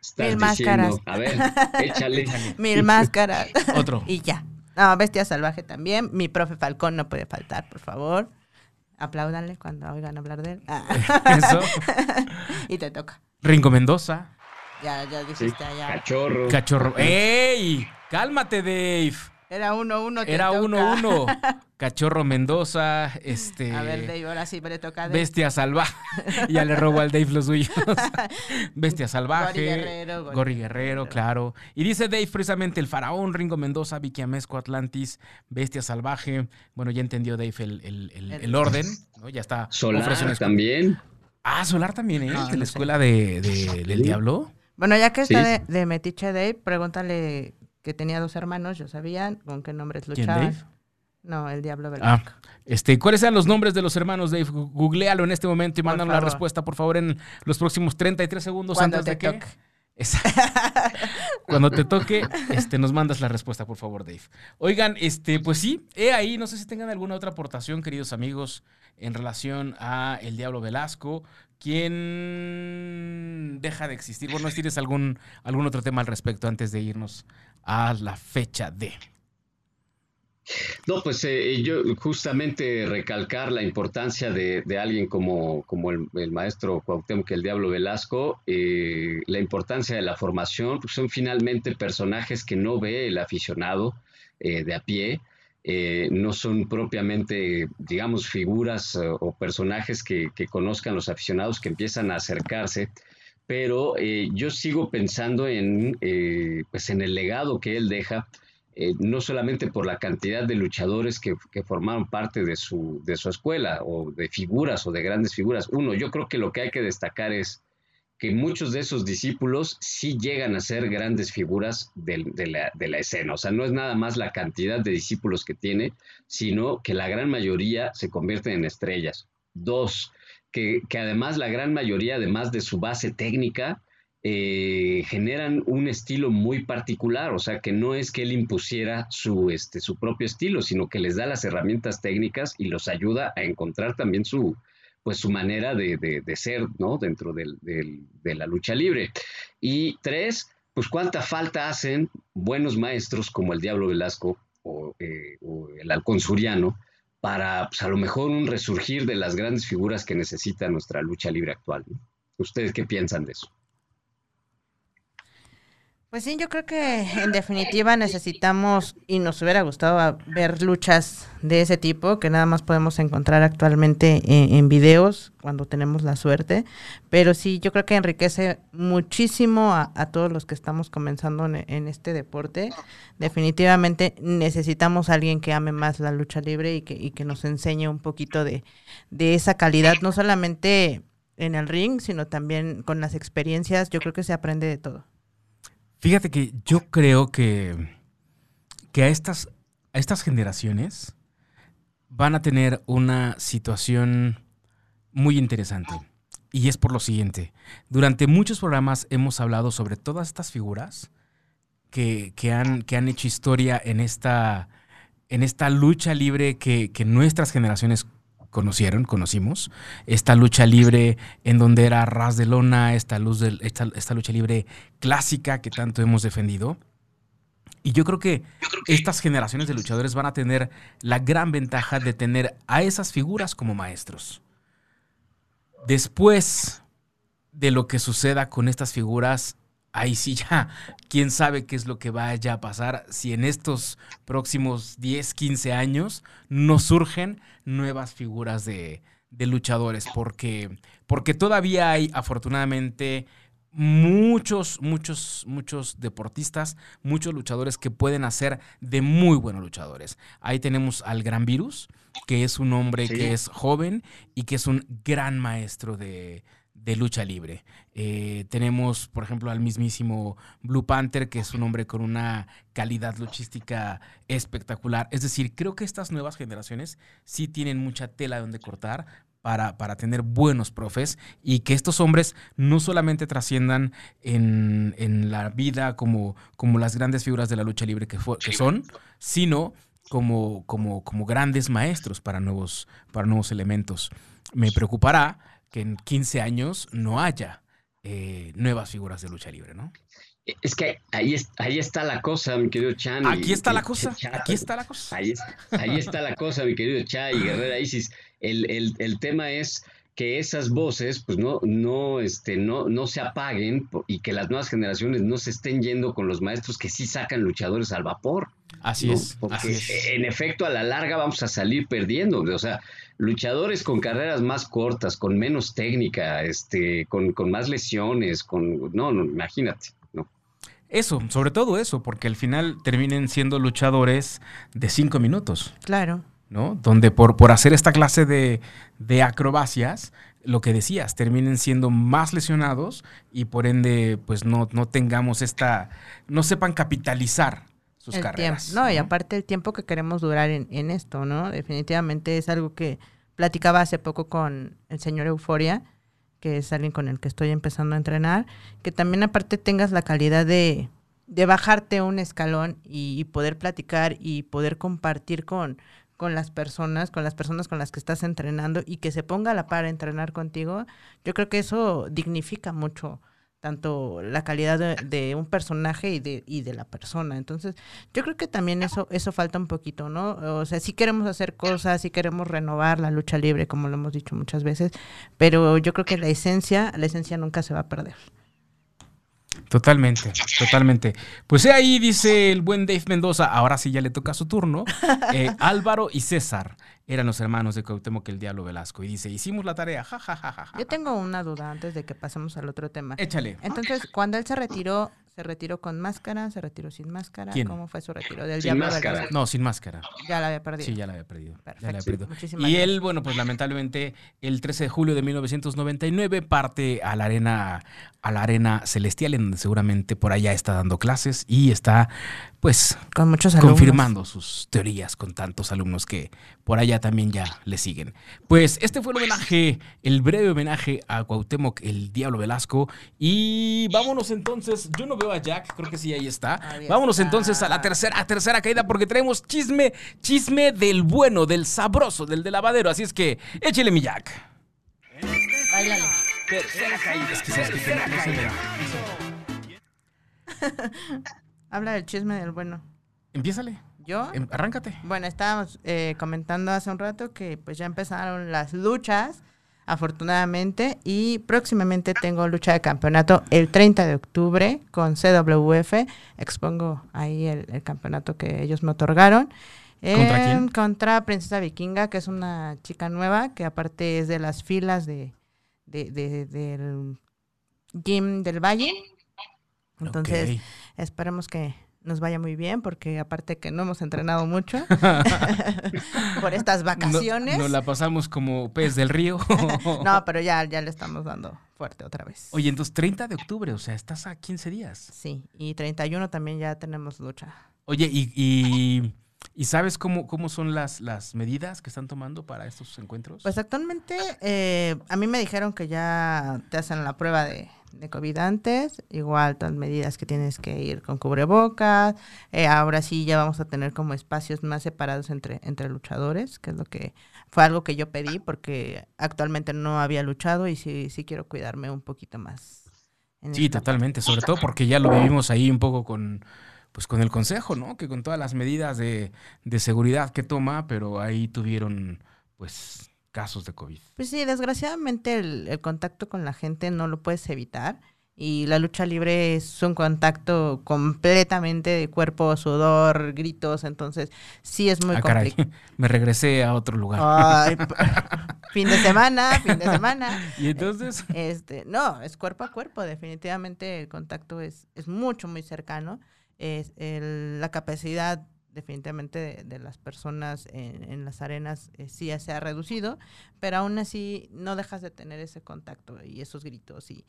Estás Mil diciendo, máscaras. A ver, échale. Mil máscaras. Otro. y ya. No, Bestia Salvaje también. Mi profe Falcón no puede faltar, por favor. Apláudanle cuando oigan hablar de él. Ah. Eso. y te toca. Ringo Mendoza. Ya, ya Sí, dijiste allá. cachorro. Cachorro. ¡Ey! Cálmate, Dave. Era uno, uno. te Era toca. uno, uno. Cachorro Mendoza. Este. A ver, Dave, ahora sí me le toca a Dave. Bestia salvaje. ya le robo al Dave los suyos. Bestia salvaje. Gori Guerrero, Gori Gori Guerrero, claro. Y dice Dave precisamente el faraón, Ringo Mendoza, Vicky Amesco, Atlantis, Bestia salvaje. Bueno, ya entendió Dave el, el- el- El- el orden, ¿no? Ya está Solar también. Ah, Solar también, ¿eh? No, de no la sé. escuela de, de- del Sí. Diablo. Bueno, ya que Sí. está de, de Metiche Dave, pregúntale que tenía dos hermanos, yo sabía con qué nombres ¿Quién, luchaban. Dave? No, el Diablo Velasco. Ah, este, ¿cuáles sean los nombres de los hermanos Dave? Googlealo en este momento y mándanos la respuesta, por favor, en los próximos 33 segundos Cuando antes de que... toque. Cuando te toque, este, nos mandas la respuesta, por favor, Dave. Oigan, este, pues sí, he ahí, no sé si tengan alguna otra aportación, queridos amigos, en relación a El Diablo Velasco. ¿Quién deja de existir? Bueno, si tienes algún, algún otro tema al respecto antes de irnos a la fecha de. No, pues eh, yo justamente recalcar la importancia de, de alguien como, como el, el maestro Cuauhtémoc el Diablo Velasco, eh, la importancia de la formación, pues son finalmente personajes que no ve el aficionado eh, de a pie, eh, no son propiamente, digamos, figuras eh, o personajes que, conozcan los aficionados que empiezan a acercarse, pero eh, yo sigo pensando en, eh, pues en el legado que él deja no solamente por la cantidad de luchadores que, que formaron parte de su, de su escuela o de figuras o de grandes figuras. Uno, yo creo que lo que hay que destacar es que muchos de esos discípulos sí llegan a ser grandes figuras de, la, escena. O sea, no es nada más la cantidad de discípulos que tiene, sino que la gran mayoría se convierten en estrellas. Dos, que, que además la gran mayoría, además de su base técnica, eh, generan un estilo muy particular, o sea, que no es que él impusiera su, este, su propio estilo, sino que les da las herramientas técnicas y los ayuda a encontrar también su, pues, su manera de, de- ser, ¿no? Dentro del- de la lucha libre. Y tres, pues cuánta falta hacen buenos maestros como el Diablo Velasco o, eh, o el Halcón Suriano para, pues, a lo mejor, un resurgir de las grandes figuras que necesita nuestra lucha libre actual. ¿Ustedes qué piensan de eso? Pues sí, yo creo que en definitiva necesitamos y nos hubiera gustado ver luchas de ese tipo que nada más podemos encontrar actualmente en, en videos cuando tenemos la suerte. Pero sí, yo creo que enriquece muchísimo a, todos los que estamos comenzando en, en este deporte. Definitivamente necesitamos a alguien que ame más la lucha libre y que, y que nos enseñe un poquito de, de esa calidad, no solamente en el ring, sino también con las experiencias. Yo creo que se aprende de todo. Fíjate que yo creo que, que a, estas, a estas generaciones van a tener una situación muy interesante. Y es por lo siguiente. Durante muchos programas hemos hablado sobre todas estas figuras que, que han, que han hecho historia en esta, en esta lucha libre que, que nuestras generaciones conocieron, conocimos. Esta lucha libre en donde era ras de lona, esta, luz del- esta, esta lucha libre clásica que tanto hemos defendido. Y yo creo que estas generaciones de luchadores van a tener la gran ventaja de tener a esas figuras como maestros. Después de lo que suceda con estas figuras, ahí sí ya, quién sabe qué es lo que vaya a pasar si en estos próximos 10, 15 años no surgen nuevas figuras de, de luchadores, porque, porque todavía hay afortunadamente muchos, muchos, muchos deportistas, muchos luchadores que pueden hacer de muy buenos luchadores. Ahí tenemos al Gran Virus, que es un hombre Sí. que es joven y que es un gran maestro de, de lucha libre. Eh, tenemos, por ejemplo, al mismísimo Blue Panther, que es un hombre con una calidad luchística espectacular. Es decir, creo que estas nuevas generaciones sí tienen mucha tela donde cortar para, para tener buenos profes y que estos hombres no solamente trasciendan en, en la vida como, como las grandes figuras de la lucha libre que, fue- que son, sino como, como, como grandes maestros para nuevos, para nuevos elementos. Me preocupará que en 15 años no haya eh, nuevas figuras de lucha libre, ¿no? Es que ahí, ahí está la cosa, mi querido Chan. Aquí está la cosa, aquí está la cosa. Ahí, ahí está la cosa, mi querido Cha y Guerrera Isis. El, el- el tema es que esas voces pues no, no, este, no, no se apaguen y que las nuevas generaciones no se estén yendo con los maestros que sí sacan luchadores al vapor. Así ¿no? es, Porque así es. en efecto a la larga vamos a salir perdiendo. O sea, luchadores con carreras más cortas, con menos técnica, este, con, con más lesiones, con... No, no, imagínate. ¿no? Eso, sobre todo eso, porque al final terminen siendo luchadores de cinco minutos. Claro. ¿No? Donde por, por hacer esta clase de, de acrobacias lo que decías, terminen siendo más lesionados y por ende, pues no, no tengamos esta, no sepan capitalizar sus el carreras. tiempo. No, y aparte el tiempo que queremos durar en, en esto, ¿no? Definitivamente es algo que platicaba hace poco con el señor Euforia, que es alguien con el que estoy empezando a entrenar, que también aparte tengas la calidad de, de bajarte un escalón y, y poder platicar y poder compartir con, con las personas, con las personas con las que estás entrenando y que se ponga a la par a entrenar contigo, yo creo que eso dignifica mucho tanto la calidad de, un personaje y de, y de la persona. Entonces, yo creo que también eso, eso falta un poquito, ¿no? O sea, sí queremos hacer cosas, sí queremos renovar la lucha libre, como lo hemos dicho muchas veces, pero yo creo que la esencia, la esencia nunca se va a perder. Totalmente, totalmente. Pues ahí dice el buen Dave Mendoza, ahora sí ya le toca su turno. Eh, Álvaro y César eran los hermanos de Cuauhtémoc el Diablo Velasco. Y dice, hicimos la tarea, ja, ja, ja, ja, ja. Yo tengo una duda antes de que pasemos al otro tema. Échale. Entonces, cuando él se retiró, ¿se retiró con máscara? ¿Se retiró sin máscara? ¿Quién? ¿Cómo fue su retiro? Del Sin Diablo máscara. Velasco. No, sin máscara. Ya la había perdido. Sí, ya la había perdido. ya la había Perfecto. perdido. Muchísimas Y gracias. él, bueno, pues lamentablemente el 13 de julio de 1999 parte a la arena a la arena celestial en donde seguramente por allá está dando clases y está pues Con muchos alumnos. confirmando sus teorías con tantos alumnos que por allá también ya le siguen. Pues este fue el homenaje, el breve homenaje a Cuauhtémoc el Diablo Velasco y vámonos entonces, yo no veo a Jack, creo que sí ahí está. Ahí vámonos está. entonces a la tercera a tercera caída porque traemos chisme, chisme del bueno, del sabroso, del de lavadero, así es que échele mi Jack. Báilale. Tercera caída. Es que sabes que no se. Habla del chisme del bueno. Empiézale, ¿Yo? em- arráncate. Bueno, estábamos eh, comentando hace un rato que pues ya empezaron las luchas, afortunadamente, y próximamente tengo lucha de campeonato el 30 de octubre con CWF. Expongo ahí el, el campeonato que ellos me otorgaron. ¿Contra quién? Contra Princesa Vikinga, que es una chica nueva, que aparte es de las filas de, de- de- del Gym del Valle. Entonces, Ok. Esperemos que nos vaya muy bien, porque aparte que no hemos entrenado mucho por estas No- vacaciones. Nos la pasamos como pez del río. No, pero ya, ya le estamos dando fuerte otra vez. Oye, entonces 30 de octubre, o sea, estás a 15 días. Sí, y 31 también ya tenemos lucha. Oye, ¿y, y, y sabes cómo, cómo son las, las medidas que están tomando para estos encuentros? Pues actualmente eh, a mí me dijeron que ya te hacen la prueba de, de COVID antes, igual todas las medidas que tienes que ir con cubrebocas, eh, ahora sí ya vamos a tener como espacios más separados entre, entre luchadores, que es lo que fue algo que yo pedí porque actualmente no había luchado y sí, sí quiero cuidarme un poquito más. en sí, totalmente, sobre todo porque ya lo vivimos ahí un poco con, pues con el consejo, ¿no? Que con todas las medidas de, de seguridad que toma, pero ahí tuvieron, pues, casos de COVID. Pues sí, desgraciadamente el, el contacto con la gente no lo puedes evitar y la lucha libre es un contacto completamente de cuerpo, sudor, gritos, entonces sí es muy ah, complicado. me regresé a otro lugar. Ay, fin de semana, fin de semana. y entonces, Este, no, es cuerpo a cuerpo, definitivamente el contacto es, es mucho, muy cercano. Es el- la capacidad definitivamente de, de las personas en, en las arenas eh, sí ya se ha reducido, pero aún así no dejas de tener ese contacto y esos gritos y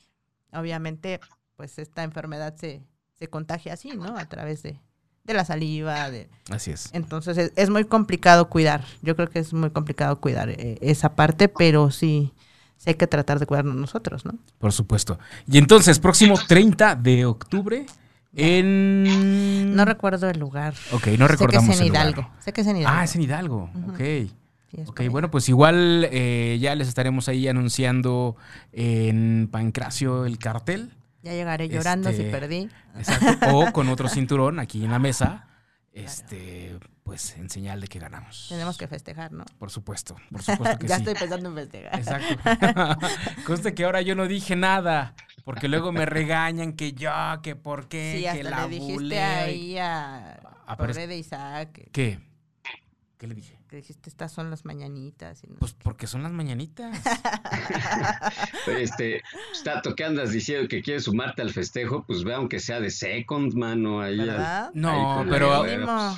obviamente pues esta enfermedad se, se contagia así, ¿no? A través de, de la saliva, de, así es. entonces es, es muy complicado cuidar. Yo creo que es muy complicado cuidar eh, esa parte, pero sí, sí hay que tratar de cuidarnos nosotros, ¿no? Por supuesto. Y entonces, próximo 30 de octubre en... No recuerdo el lugar. Ok, no recordamos sé que es en el lugar. Hidalgo. Sé que es en Hidalgo. Ah, es en Hidalgo. Ok. Sí, es Ok, por bueno, pues igual eh, ya les estaremos ahí anunciando en Pancracio el cartel. Ya llegaré llorando este- si perdí. Exacto. o con otro cinturón aquí en la mesa. Este, pues en señal de que ganamos. Tenemos que festejar, ¿no? Por supuesto, por supuesto que ya sí. estoy pensando en festejar. Exacto. Conste que ahora yo no dije nada, porque luego me regañan que yo, que por qué, Sí, que la le dijiste bulé. ahí a Ah, pobre de Isaac ¿Qué? ¿Qué le dije? Que dijiste estas son las mañanitas. Y no Pues porque son las mañanitas. Este, Tato, ¿qué andas diciendo que quieres sumarte al festejo? Pues ve aunque sea de second, mano, ahí. al- ¿Verdad? ahí No, pero-.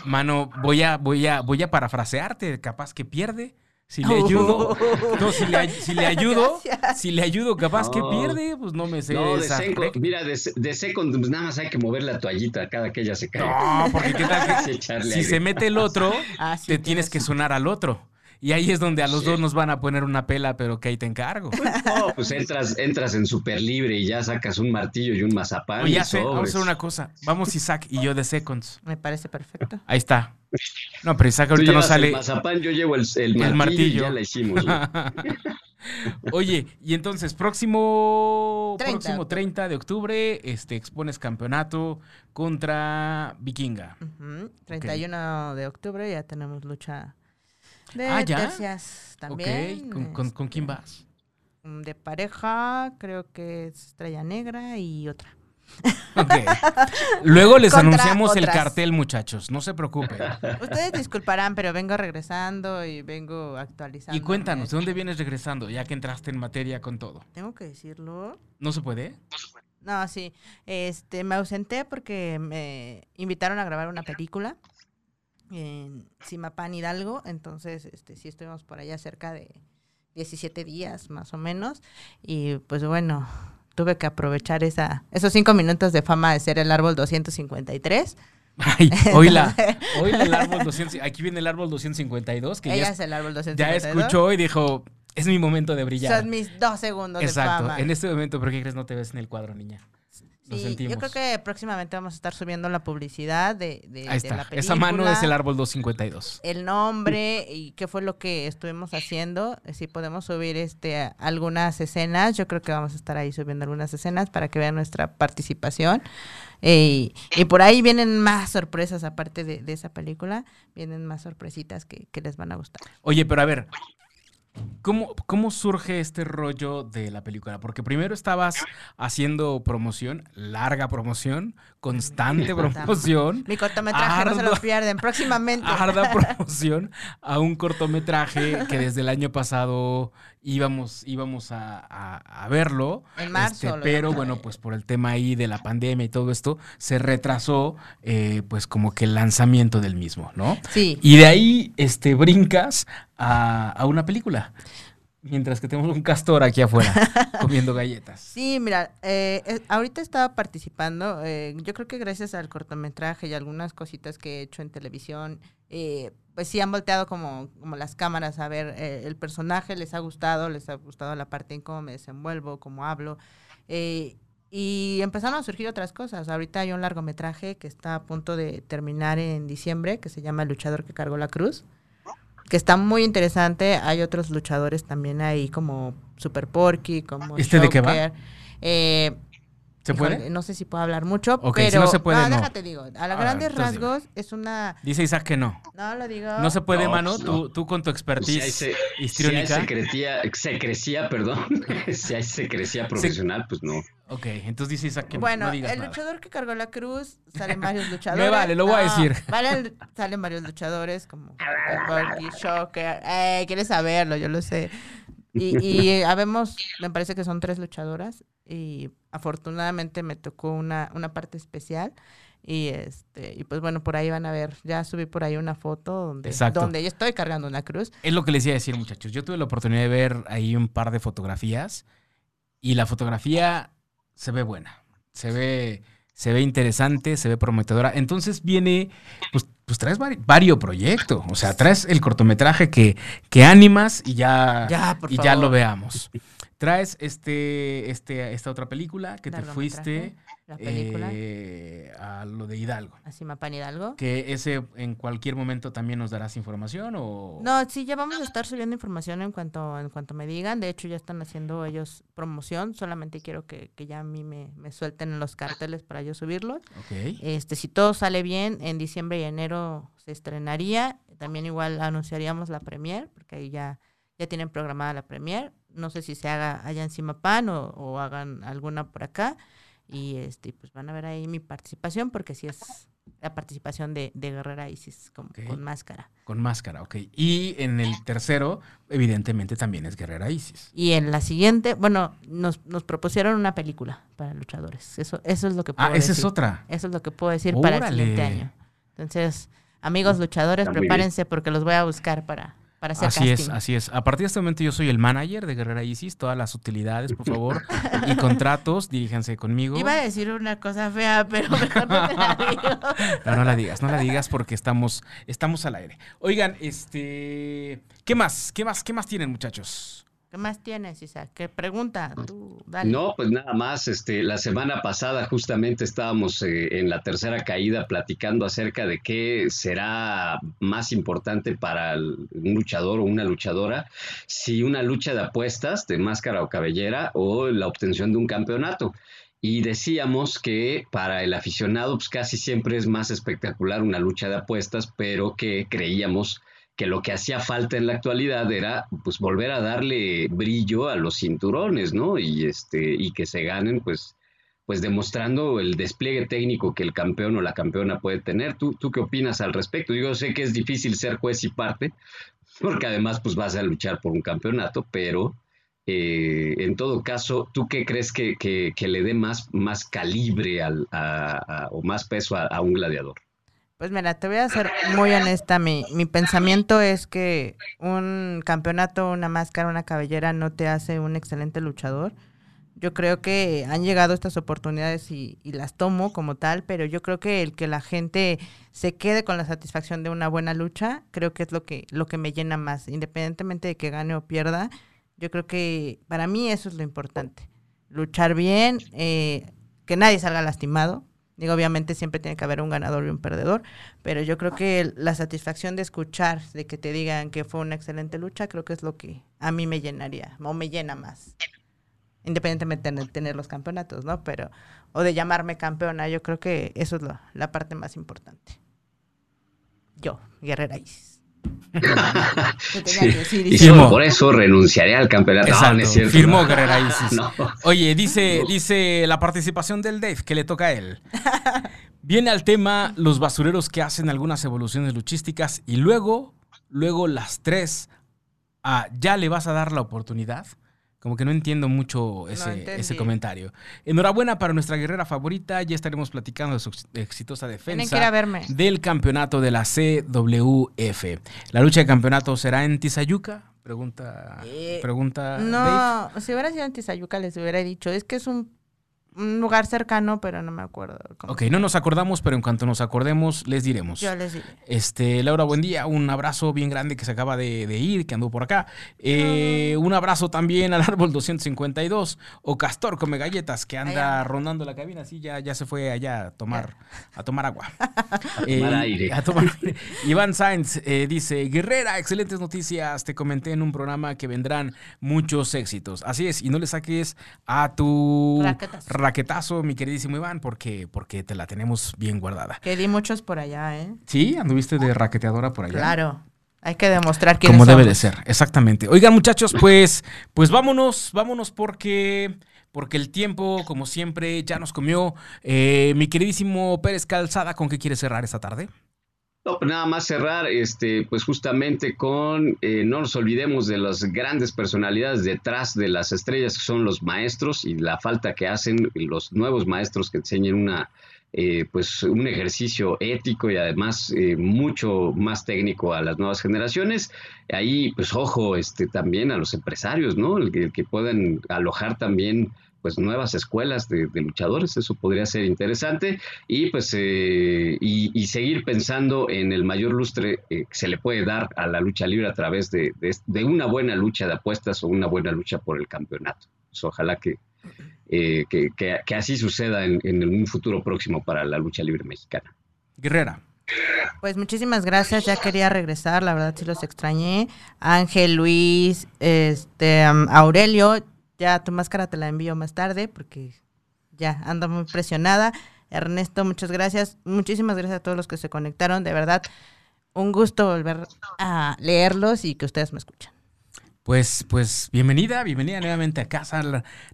Mano, voy a, voy a, voy a parafrasearte, capaz que pierde, Si le ayudo, Oh. no, si le, ay- si le ayudo, Gracias. si le ayudo, capaz que pierde, pues no me sé. No, de esa seco, rec- mira, de, de seco, pues nada más hay que mover la toallita cada que ella se cae. No, porque qué tal Sí, que echarle si aire. se mete el otro, Ah, sí, te tienes que sonar al otro. Y ahí es donde a los Sí. dos nos van a poner una pela, pero que ahí te encargo. No, pues entras, entras en super libre y ya sacas un martillo y un mazapán. Oye, y ya sé, vamos a hacer una cosa. Vamos Isaac y yo de Seconds. Me parece perfecto. Ahí está. No, pero Isaac ahorita no sale. el mazapán, yo llevo el, el martillo, martillo. y ya la hicimos. Oye, y entonces, próximo 30. próximo 30 de octubre, este expones campeonato contra Vikinga. Ujú, 31 de octubre ya tenemos lucha de Ah, ¿ya? tercias también. ok, ¿Con, con, con quién este, vas? mm, De pareja, creo que es Estrella Negra y otra. Ok. Luego les Contra anunciamos el cartel, muchachos. No se preocupen. Ustedes disculparán, pero vengo regresando y vengo actualizando. Y cuéntanos, ¿de dónde vienes regresando? Ya que entraste en materia con todo. Tengo que decirlo. ¿No se puede? No, sí. Este, me ausenté porque me invitaron a grabar una película en Simapán Hidalgo. Entonces, este, sí estuvimos por allá cerca de 17 días, más o menos. Y pues bueno, tuve que aprovechar esa, esos cinco minutos de fama de ser el árbol 253. Ay, oíla. Oíla el árbol 200. Aquí viene el árbol 252, que Ella ya, es el árbol ya 252. escuchó y dijo, es mi momento de brillar. Son mis dos segundos de Exacto. fama. En este momento, ¿por qué crees no te ves en el cuadro, niña? Lo Sí, sentimos. yo creo que próximamente vamos a estar subiendo la publicidad de, de, Ahí de está. la película. Esa mano es el árbol 252. el nombre y qué fue lo que estuvimos haciendo. Si podemos subir este algunas escenas, yo creo que vamos a estar ahí subiendo algunas escenas para que vean nuestra participación. Eh, y, y por ahí vienen más sorpresas aparte de, de esa película, vienen más sorpresitas que, que les van a gustar. Oye, pero a ver, ¿cómo, ¿cómo surge este rollo de la película? Porque primero estabas haciendo promoción, larga promoción, constante promoción, Mi cortometraje, no se lo pierden próximamente. harda promoción a un cortometraje que desde el año pasado íbamos, íbamos a, a- a verlo. En marzo este, pero bueno, pues por el tema ahí de la pandemia y todo esto, se retrasó eh, pues como que el lanzamiento del mismo, ¿no? Sí. Y de ahí este, brincas a, a una película. Mientras que tenemos un castor aquí afuera comiendo galletas. Sí, mira, eh, eh, ahorita estaba participando, eh, yo creo que gracias al cortometraje y algunas cositas que he hecho en televisión, eh, pues sí han volteado como, como las cámaras a ver eh, el personaje, les ha gustado, les ha gustado la parte en cómo me desenvuelvo, cómo hablo, eh, y empezaron a surgir otras cosas. Ahorita hay un largometraje que está a punto de terminar en diciembre, que se llama El luchador que cargó la cruz que está muy interesante. Hay otros luchadores también ahí como Super Porky, como ¿Este de qué va? Eh, ¿Se híjole, puede? No sé si puedo hablar mucho, Ok, si pero no se puede, no. déjate digo. A los Ah, grandes rasgos es una Dice Isaac que no. no lo digo. No se puede, No, mano. no. Tú, tú con tu Si hay, expertise se, si hay histriónica. secretía, secrecía, perdón, si hay secrecía profesional, pues no. Ok, entonces dice Isaac que Bueno, no digas el nada. luchador que cargó la cruz, salen varios luchadores. vale, lo voy a decir. vale, salen varios luchadores como Shocker. Eh, quieres saberlo, yo lo sé. Y, y habemos, me parece que son tres luchadoras y afortunadamente me tocó una, una parte especial y este y pues bueno por ahí van a ver ya subí por ahí una foto donde Exacto. donde yo estoy cargando una cruz Es lo que les iba a decir, muchachos. Yo tuve la oportunidad de ver ahí un par de fotografías y la fotografía se ve buena. Se ve, se ve interesante, se ve prometedora. Entonces viene, pues, pues traes vari- varios proyectos. O sea, traes el cortometraje que, que animas y ya, y ya lo veamos. Traes este, este, esta otra película que te fuiste la película eh, a lo de Hidalgo. así Mapan Hidalgo Que ese en cualquier momento también nos darás información o... No, sí, ya vamos a estar subiendo información en cuanto, en cuanto me digan. De hecho, ya están haciendo ellos promoción. Solamente quiero que, que ya a mí me, me suelten los carteles para yo subirlos. Ok. Este, si todo sale bien, en diciembre y enero se estrenaría. También igual anunciaríamos la premier, porque ahí ya, ya tienen programada la premier. No sé si se haga allá en Cimapan o, o hagan alguna por acá. Y este, pues van a ver ahí mi participación, porque sí es la participación de, de Guerrera Isis con, con máscara. Con máscara, ok. Y en el tercero, evidentemente, también es Guerrera Isis. Y en la siguiente, bueno, nos, nos propusieron una película para luchadores. Eso, eso es lo que puedo Ah, esa decir. es otra. Eso es lo que puedo decir para el siguiente año. Entonces, amigos luchadores, prepárense porque los voy a buscar para, para hacer Así es, así es. A partir de este momento yo soy el manager de Guerrera Isis. Todas las utilidades, por favor, y contratos, diríjanse conmigo. Iba a decir una cosa fea, pero mejor no te la digo. No, no la digas, no la digas porque estamos, estamos al aire. Oigan, este, ¿qué más? ¿Qué más? ¿Qué más tienen, muchachos? ¿Qué más tienes, Isa? ¿Qué pregunta? Tú. No, pues nada más, este, la semana pasada justamente estábamos eh, en la tercera caída platicando acerca de qué será más importante para un luchador o una luchadora, si una lucha de apuestas de máscara o cabellera o la obtención de un campeonato. Y decíamos que para el aficionado, pues casi siempre es más espectacular una lucha de apuestas, pero que creíamos que lo que hacía falta en la actualidad era pues volver a darle brillo a los cinturones, ¿no? Y este y que se ganen pues pues demostrando el despliegue técnico que el campeón o la campeona puede tener. ¿Tú, tú qué opinas al respecto? Yo sé que es difícil ser juez y parte, porque además pues vas a luchar por un campeonato, pero eh, en todo caso, ¿tú qué crees que, que- que le dé más, más calibre al, a- o más peso a un gladiador? Pues mira, te voy a ser muy honesta. Mi, mi pensamiento es que un campeonato, una máscara, una cabellera no te hace un excelente luchador. Yo creo que han llegado estas oportunidades y, y las tomo como tal, pero yo creo que el que la gente se quede con la satisfacción de una buena lucha, creo que es lo que, lo que me llena más, independientemente de que gane o pierda. Yo creo que para mí eso es lo importante. Luchar bien, eh, que nadie salga lastimado. Digo, obviamente siempre tiene que haber un ganador y un perdedor, pero yo creo que la satisfacción de escuchar, de que te digan que fue una excelente lucha, creo que es lo que a mí me llenaría, o me llena más. Independientemente de tener los campeonatos, ¿no? Pero, o de llamarme campeona, yo creo que eso es la parte más importante. Yo, Guerrera Isis. Y solo por eso renunciaré al campeonato. No, no Exacto, es cierto, firmó no. Guerrera Isis. No. Oye, dice, dice la participación del Dave, que le toca a él. Viene al tema los basureros que hacen algunas evoluciones luchísticas y luego, luego las tres, ah, ¿ya le vas a dar la oportunidad? Como que no entiendo mucho ese, ese comentario. Enhorabuena para nuestra guerrera favorita. Ya estaremos platicando de su ex- exitosa que defensa verme. del campeonato de la CWF. ¿La lucha de campeonato será en Tizayuca? Pregunta, Eh, pregunta Dave. No, si hubiera sido en Tizayuca les hubiera dicho, es que es un, un lugar cercano, pero no me acuerdo. cómo Ok, no nos acordamos, pero en cuanto nos acordemos, les diremos. Yo les diré. Este, Laura, buen día. Un abrazo bien grande que se acaba de, de ir, que anduvo por acá. Eh, un abrazo también al árbol 252 o Castor Come Galletas, que anda Allá. rondando la cabina. Sí, ya, ya se fue allá a tomar, a tomar agua. a tomar aire. A tomar aire. Iván Sainz eh, dice, Guerrera, excelentes noticias. Te comenté en un programa que vendrán muchos éxitos. Así es, y no le saques a tu Raquetazo. Raquetazo, mi queridísimo Iván, porque, porque te la tenemos bien guardada. Que di muchos por allá, ¿eh? ¿Sí? ¿Anduviste de raqueteadora por allá? Claro. Hay que demostrar quién Como debe de ser, exactamente. Oigan, muchachos, pues, pues vámonos, vámonos porque, porque el tiempo, como siempre, ya nos comió. Eh, mi queridísimo Pérez Calzada, ¿con qué quieres cerrar esta tarde? No, nada más cerrar, este, pues justamente con, eh, no nos olvidemos de las grandes personalidades detrás de las estrellas, que son los maestros y la falta que hacen los nuevos maestros que enseñen una, eh, pues un ejercicio ético y además eh, mucho más técnico a las nuevas generaciones. Ahí, pues ojo, este, también a los empresarios, ¿no? El, el que puedan alojar también pues nuevas escuelas de, de luchadores, eso podría ser interesante y pues eh, y, y seguir pensando en el mayor lustre eh, que se le puede dar a la lucha libre a través de, de- de una buena lucha de apuestas o una buena lucha por el campeonato. Pues ojalá que, eh, que, que- que así suceda en, en un futuro próximo para la lucha libre mexicana. Guerrera. Pues muchísimas gracias, ya quería regresar, la verdad sí los extrañé. Ángel, Luis, este, um, Aurelio, ya tu máscara te la envío más tarde porque ya ando muy presionada. Ernesto, muchas gracias. Muchísimas gracias a todos los que se conectaron, de verdad. Un gusto volver a leerlos y que ustedes me escuchan. Pues, pues, bienvenida, bienvenida nuevamente a casa.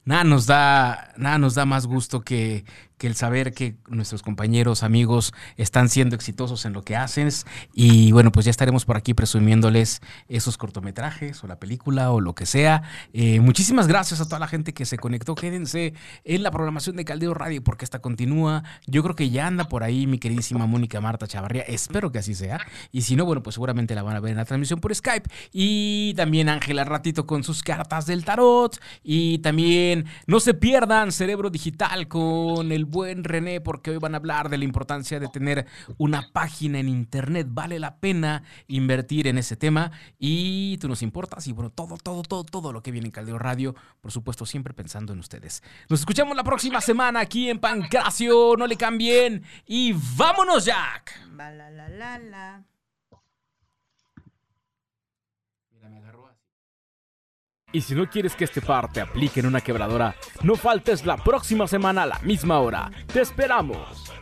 Nada nos da, nada nos da más gusto que, que el saber que nuestros compañeros, amigos están siendo exitosos en lo que hacen. Y bueno, pues ya estaremos por aquí presumiéndoles esos cortometrajes o la película o lo que sea. Eh, muchísimas gracias a toda la gente que se conectó. Quédense en la programación de Caldeo Radio porque esta continúa. Yo creo que ya anda por ahí mi queridísima Mónica Marta Chavarría. Espero que así sea. Y si no, bueno, pues seguramente la van a ver en la transmisión por Skype. Y también Ángela Ratito con sus cartas del tarot. Y también no se pierdan Cerebro Digital con el buen René, porque hoy van a hablar de la importancia de tener una página en internet. Vale la pena invertir en ese tema y tú nos importas. Y bueno, todo, todo, todo, todo lo que viene en Caldeo Radio, por supuesto, siempre pensando en ustedes. Nos escuchamos la próxima semana aquí en Pancracio. No le cambien y vámonos, Jack. Y si no quieres que este par te aplique en una quebradora, no faltes la próxima semana a la misma hora. ¡Te esperamos!